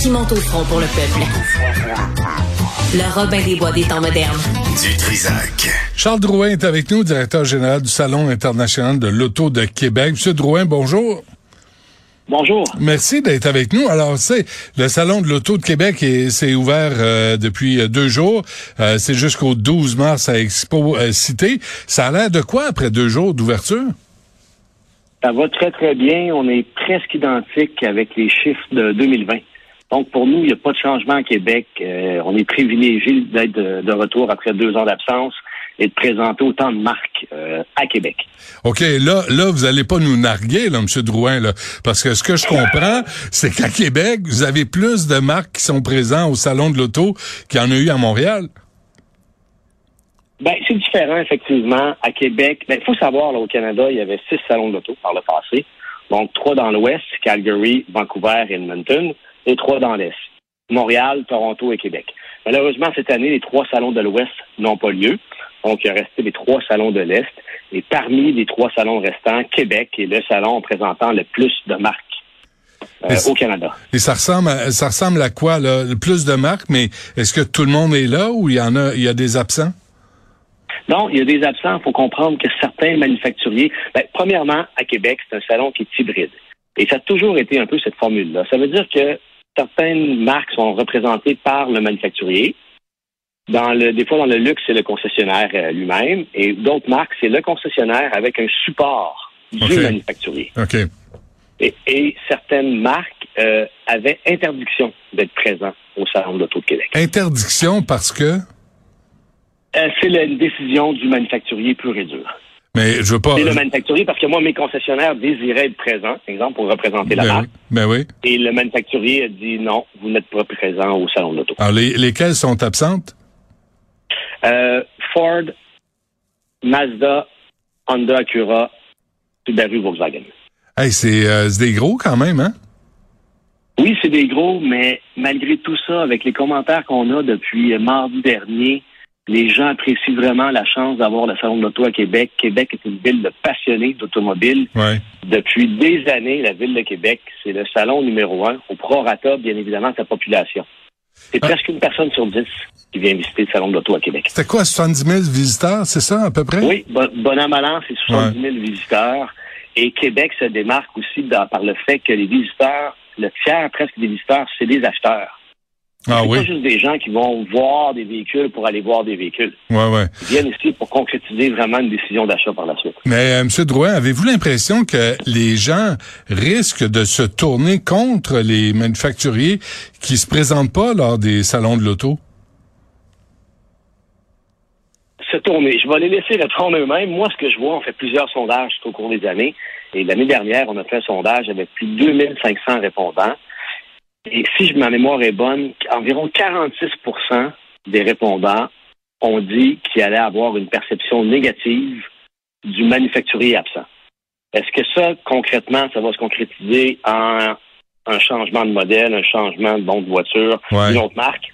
qui monte au front pour le peuple. Le Robin des Bois des temps modernes. Du Trisac. Charles Drouin est avec nous, directeur général du Salon international de l'auto de Québec. Monsieur Drouin, bonjour. Bonjour. Merci d'être avec nous. Alors, c'est le Salon de l'Auto de Québec c'est ouvert euh, depuis deux jours. Euh, c'est jusqu'au 12 mars à Expo euh, Cité. Ça a l'air de quoi après deux jours d'ouverture? Ça va très, très bien. On est presque identique avec les chiffres de 2020. Donc, pour nous, il n'y a pas de changement à Québec. Euh, on est privilégié d'être de, retour après deux ans d'absence et de présenter autant de marques euh, à Québec. OK, là, là, vous allez pas nous narguer, là, M. Drouin, là, parce que ce que je comprends, c'est qu'à Québec, vous avez plus de marques qui sont présentes au Salon de l'Auto qu'il y en a eu à Montréal. Ben, c'est différent, effectivement. À Québec, ben, il faut savoir, là, au Canada, il y avait six salons de l'auto par le passé. Donc, trois dans l'Ouest, Calgary, Vancouver et Edmonton et trois dans l'Est. Montréal, Toronto et Québec. Malheureusement, cette année, les trois salons de l'Ouest n'ont pas lieu. Donc, il a resté les trois salons de l'Est. Et parmi les trois salons restants, Québec est le salon présentant le plus de marques euh, au Canada. Et ça ressemble à, ça ressemble à quoi, là? Le plus de marques, mais est-ce que tout le monde est là ou il y en a, il y a des absents? Non, il y a des absents. Il faut comprendre que certains manufacturiers, ben, premièrement, à Québec, c'est un salon qui est hybride. Et ça a toujours été un peu cette formule-là. Ça veut dire que certaines marques sont représentées par le manufacturier. Dans le, des fois, dans le luxe, c'est le concessionnaire euh, lui-même. Et d'autres marques, c'est le concessionnaire avec un support du manufacturier. OK. Et, certaines marques euh, avaient interdiction d'être présents au Salon de l'Auto de Québec. Interdiction parce que? Euh, c'est la décision du manufacturier pur et dur. Mais je veux pas. C'est le manufacturier parce que moi, mes concessionnaires désiraient être présents, par exemple, pour représenter la ben marque. Ben oui. Et le manufacturier a dit non, vous n'êtes pas présent au salon de l'auto. Alors, les, lesquelles sont absentes? Euh, Ford, Mazda, Honda Acura, Subaru, Volkswagen. Hey, euh, c'est des gros quand même, hein? Oui, c'est des gros, mais malgré tout ça, avec les commentaires qu'on a depuis mardi dernier, les gens apprécient vraiment la chance d'avoir le salon de l'auto à Québec. Québec est une ville de passionnés d'automobile. Depuis des années, la ville de Québec, c'est le salon numéro un, au prorata, bien évidemment, de sa population. C'est ah. presque une personne sur dix qui vient visiter le salon de l'auto à Québec. C'était quoi, 70 000 visiteurs, c'est ça, à peu près? Oui, bon, bon an, c'est 70 000 visiteurs. Et Québec se démarque aussi par le fait que les visiteurs, le tiers presque des visiteurs, c'est des acheteurs. Ah, c'est pas juste des gens qui vont voir des véhicules pour aller voir des véhicules. Ouais, ouais. Ils viennent ici pour concrétiser vraiment une décision d'achat par la suite. Mais euh, M. Drouin, avez-vous l'impression que les gens risquent de se tourner contre les manufacturiers qui se présentent pas lors des salons de l'auto? Se tourner. Je vais les laisser répondre eux-mêmes. Moi, ce que je vois, on fait plusieurs sondages au cours des années. Et l'année dernière, on a fait un sondage avec plus de 2500 répondants. Et si ma mémoire est bonne, environ 46% des répondants ont dit qu'il allait avoir une perception négative du manufacturier absent. Est-ce que ça, concrètement, ça va se concrétiser en un changement de modèle, un changement de bon de voiture, une autre marque?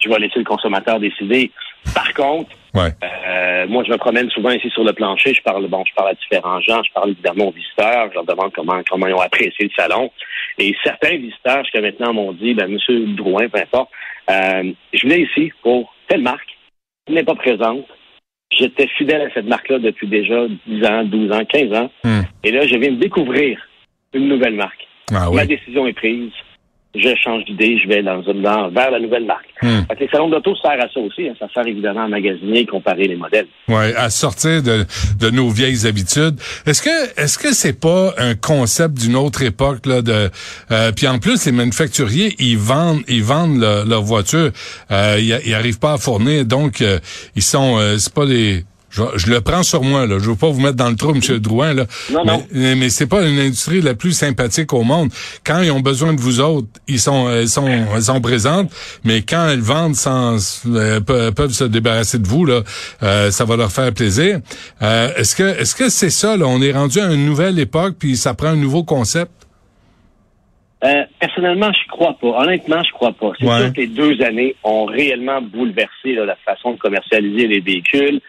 Je vais laisser le consommateur décider. Par contre, euh, moi, je me promène souvent ici sur le plancher. Je parle, bon, je parle à différents gens. Je parle évidemment aux visiteurs. Je leur demande comment, comment ils ont apprécié le salon. Et certains visiteurs jusqu'à maintenant m'ont dit, ben, Monsieur Drouin, peu importe, euh, je venais ici pour telle marque, qui n'est pas présente. J'étais fidèle à cette marque-là depuis déjà 10 ans, 12 ans, 15 ans. Hmm. Et là, je viens de découvrir une nouvelle marque. Ah Ma décision est prise. Je change d'idée, je vais dans, dans, vers la nouvelle marque. Hmm. Fait que les salons d'auto servent à ça aussi. hein. Ça sert évidemment à magasiner, comparer les modèles. Ouais, à sortir de, de nos vieilles habitudes. Est-ce que est-ce que c'est pas un concept d'une autre époque là de euh, puis en plus les manufacturiers ils vendent ils vendent leur, leur voiture euh, ils, ils arrivent pas à fournir donc euh, ils sont euh, c'est pas des je, je le prends sur moi là, je veux pas vous mettre dans le trou monsieur Drouin là. Non, mais non. mais, mais c'est pas une industrie la plus sympathique au monde. Quand ils ont besoin de vous autres, ils sont ils sont ils sont présentes, mais quand elles vendent sans euh, pe- peuvent se débarrasser de vous là, euh, ça va leur faire plaisir. Euh, est-ce que est-ce que c'est ça là, on est rendu à une nouvelle époque puis ça prend un nouveau concept? Euh, personnellement, je crois pas. Honnêtement, je crois pas. C'est Ouais. sûr que les deux années ont réellement bouleversé là, la façon de commercialiser les véhicules.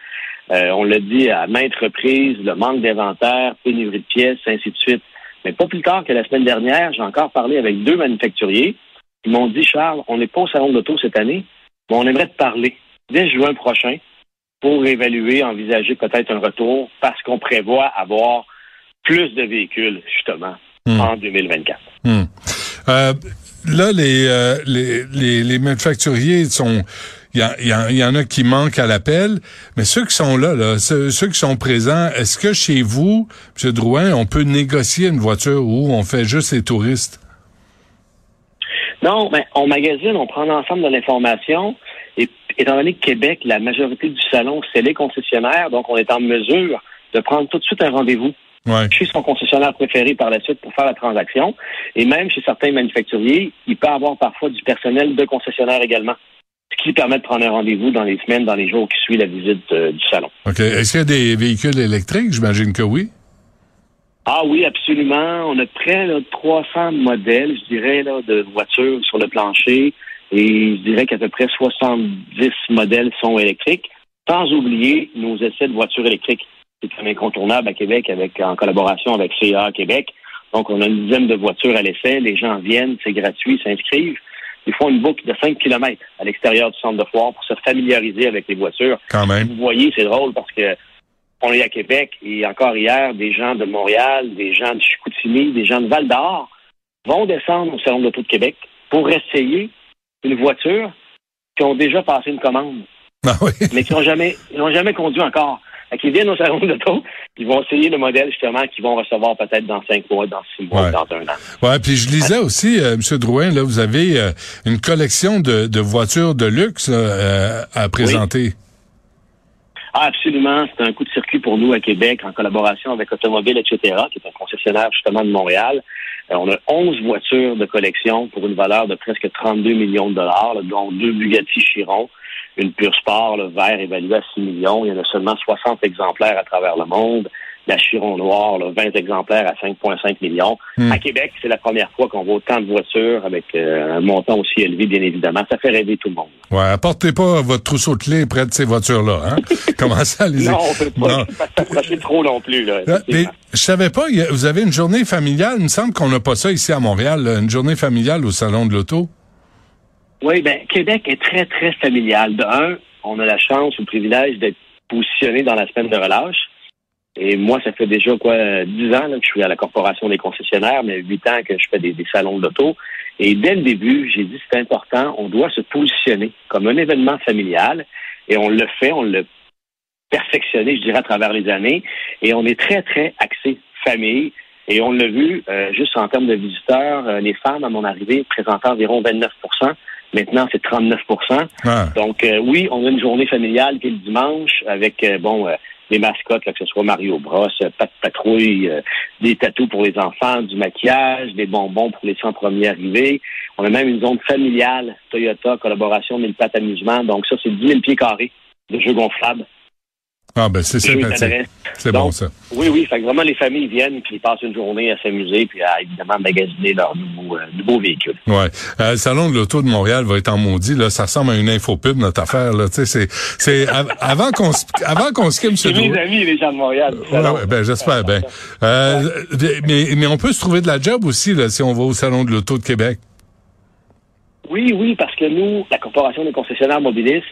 Euh, on l'a dit à maintes reprises, le manque d'inventaire, pénurie de pièces, ainsi de suite. Mais pas plus tard que la semaine dernière, j'ai encore parlé avec deux manufacturiers. Ils m'ont dit, Charles, on n'est pas au salon de l'auto cette année, mais on aimerait te parler dès juin prochain pour évaluer, envisager peut-être un retour parce qu'on prévoit avoir plus de véhicules, justement, Hmm. en 2024. Hmm. Euh, là, les, euh, les, les, les manufacturiers sont. Il y, en a qui manquent à l'appel, mais ceux qui sont là, là ceux, ceux qui sont présents, est-ce que chez vous, M. Drouin, on peut négocier une voiture ou on fait juste les touristes? Non, mais on magasine, on prend l'ensemble de l'information. Et étant donné que Québec, la majorité du salon, c'est les concessionnaires, donc on est en mesure de prendre tout de suite un rendez-vous Ouais. chez son concessionnaire préféré par la suite pour faire la transaction. Et même chez certains manufacturiers, il peut avoir parfois du personnel de concessionnaire également, ce qui permet de prendre un rendez-vous dans les semaines, dans les jours qui suivent la visite euh, du salon. OK. Est-ce qu'il y a des véhicules électriques? J'imagine que oui. Ah oui, absolument. On a près de 300 modèles, je dirais, là, de voitures sur le plancher. Et je dirais qu'à peu près 70 modèles sont électriques. Sans oublier nos essais de voitures électriques. C'est un incontournable à Québec avec, en collaboration avec CA Québec. Donc, on a une dizaine de voitures à l'essai. Les gens viennent, c'est gratuit, s'inscrivent. Ils font une boucle de 5 km à l'extérieur du centre de foire pour se familiariser avec les voitures. Quand même. Vous voyez, c'est drôle parce que on est à Québec et encore hier, des gens de Montréal, des gens de Chicoutimi, des gens de Val d'Or vont descendre au Salon de l'Auto de Québec pour essayer une voiture qui ont déjà passé une commande, Ah oui. mais qui n'ont jamais, ils jamais conduit encore. Qu'ils viennent au Salon de l'Auto, ils vont essayer le modèle justement qu'ils vont recevoir peut-être dans cinq mois, dans six mois, Ouais. dans un an. Ouais, puis je lisais aussi, euh, M. Drouin, là, vous avez euh, une collection de, de voitures de luxe euh, à présenter. Ah, absolument. C'est un coup de circuit pour nous à Québec en collaboration avec Automobile, etc., qui est un concessionnaire justement de Montréal. Euh, on a 11 voitures de collection pour une valeur de presque 32 millions de dollars, là, dont deux Bugatti Chiron, une Pure Sport, le vert évalué à 6 millions. Il y en a seulement 60 exemplaires à travers le monde. La Chiron noire, là, 20 exemplaires à 5,5 millions. Hmm. À Québec, c'est la première fois qu'on voit autant de voitures avec euh, un montant aussi élevé, bien évidemment. Ça fait rêver tout le monde. Ouais, apportez pas votre trousseau de clés près de ces voitures-là, hein? Commencez à les... Non, on peut pas s'approcher trop non plus. Là, Ah, Mais je savais pas, vous avez une journée familiale. Il me semble qu'on n'a pas ça ici à Montréal, là, une journée familiale au Salon de l'Auto. Oui, ben Québec est très, très familial. De un, on a la chance ou le privilège d'être positionné dans la semaine de relâche. Et moi, ça fait déjà quoi, dix ans là, que je suis à la Corporation des concessionnaires, mais huit ans que je fais des, salons d'auto. Et dès le début, j'ai dit c'est important, on doit se positionner comme un événement familial. Et on le fait, on l'a perfectionné, je dirais, à travers les années. Et on est très, très axé famille. Et on l'a vu, euh, juste en termes de visiteurs, euh, les femmes, à mon arrivée, présentaient environ 29 Maintenant, c'est 39 Ah, Donc, euh, oui, on a une journée familiale qui est le dimanche avec, euh, bon, euh, les mascottes, là, que ce soit Mario Bros, euh, Pat Patrouille, euh, des tatous pour les enfants, du maquillage, des bonbons pour les 100 premiers arrivés. On a même une zone familiale, Toyota, collaboration, mille pattes amusement. Donc, ça, c'est 10 000 pieds carrés de jeux gonflables. Ah ben c'est sympathique. C'est bon, ça. Oui, oui. Fait que vraiment, les familles viennent puis ils passent une journée à s'amuser puis à, évidemment, magasiner leurs nouveaux, euh, nouveaux véhicules. Ouais. Euh, le salon de l'auto de Montréal va être en maudit là, ça ressemble à une infopub notre affaire là, tu sais c'est c'est av- avant qu'on se- avant qu'on C'est M. mes amis, les gens de Montréal. Ouais, ben j'espère bien. Euh, mais mais on peut se trouver de la job aussi là si on va au salon de l'auto de Québec. Oui, oui, parce que nous, la Corporation des concessionnaires Mobilis,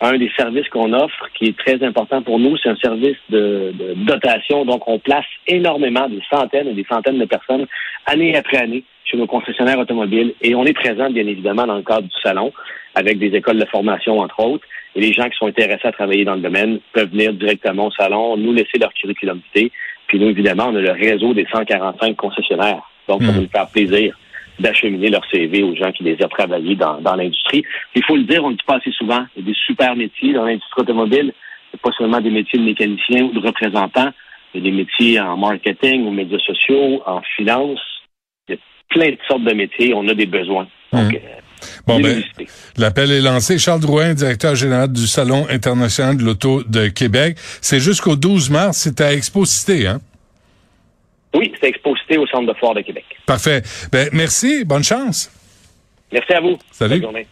un des services qu'on offre qui est très important pour nous, c'est un service de, de dotation. Donc, on place énormément, des centaines et des centaines de personnes, année après année, chez nos concessionnaires automobiles et on est présent, bien évidemment, dans le cadre du salon avec des écoles de formation, entre autres. Et les gens qui sont intéressés à travailler dans le domaine peuvent venir directement au salon, nous laisser leur curriculum vitae. Puis nous, évidemment, on a le réseau des 145 concessionnaires. Donc, ça va nous faire plaisir d'acheminer leur CV aux gens qui désirent travailler dans, dans l'industrie. Il faut le dire, on ne dit pas assez souvent, il y a des super métiers dans l'industrie automobile. C'est pas seulement des métiers de mécanicien ou de représentant, il y a des métiers en marketing, aux médias sociaux, en finance. Il y a plein de sortes de métiers. On a des besoins. Donc, euh, Bon, ben, l'appel est lancé. Charles Drouin, directeur général du Salon international de l'auto de Québec. C'est jusqu'au 12 mars. C'est à Expo Cité, hein? Oui, c'est Expo Cité au Centre de foire de Québec. Parfait. Ben, merci. Bonne chance. Merci à vous. Salut. Bonne journée.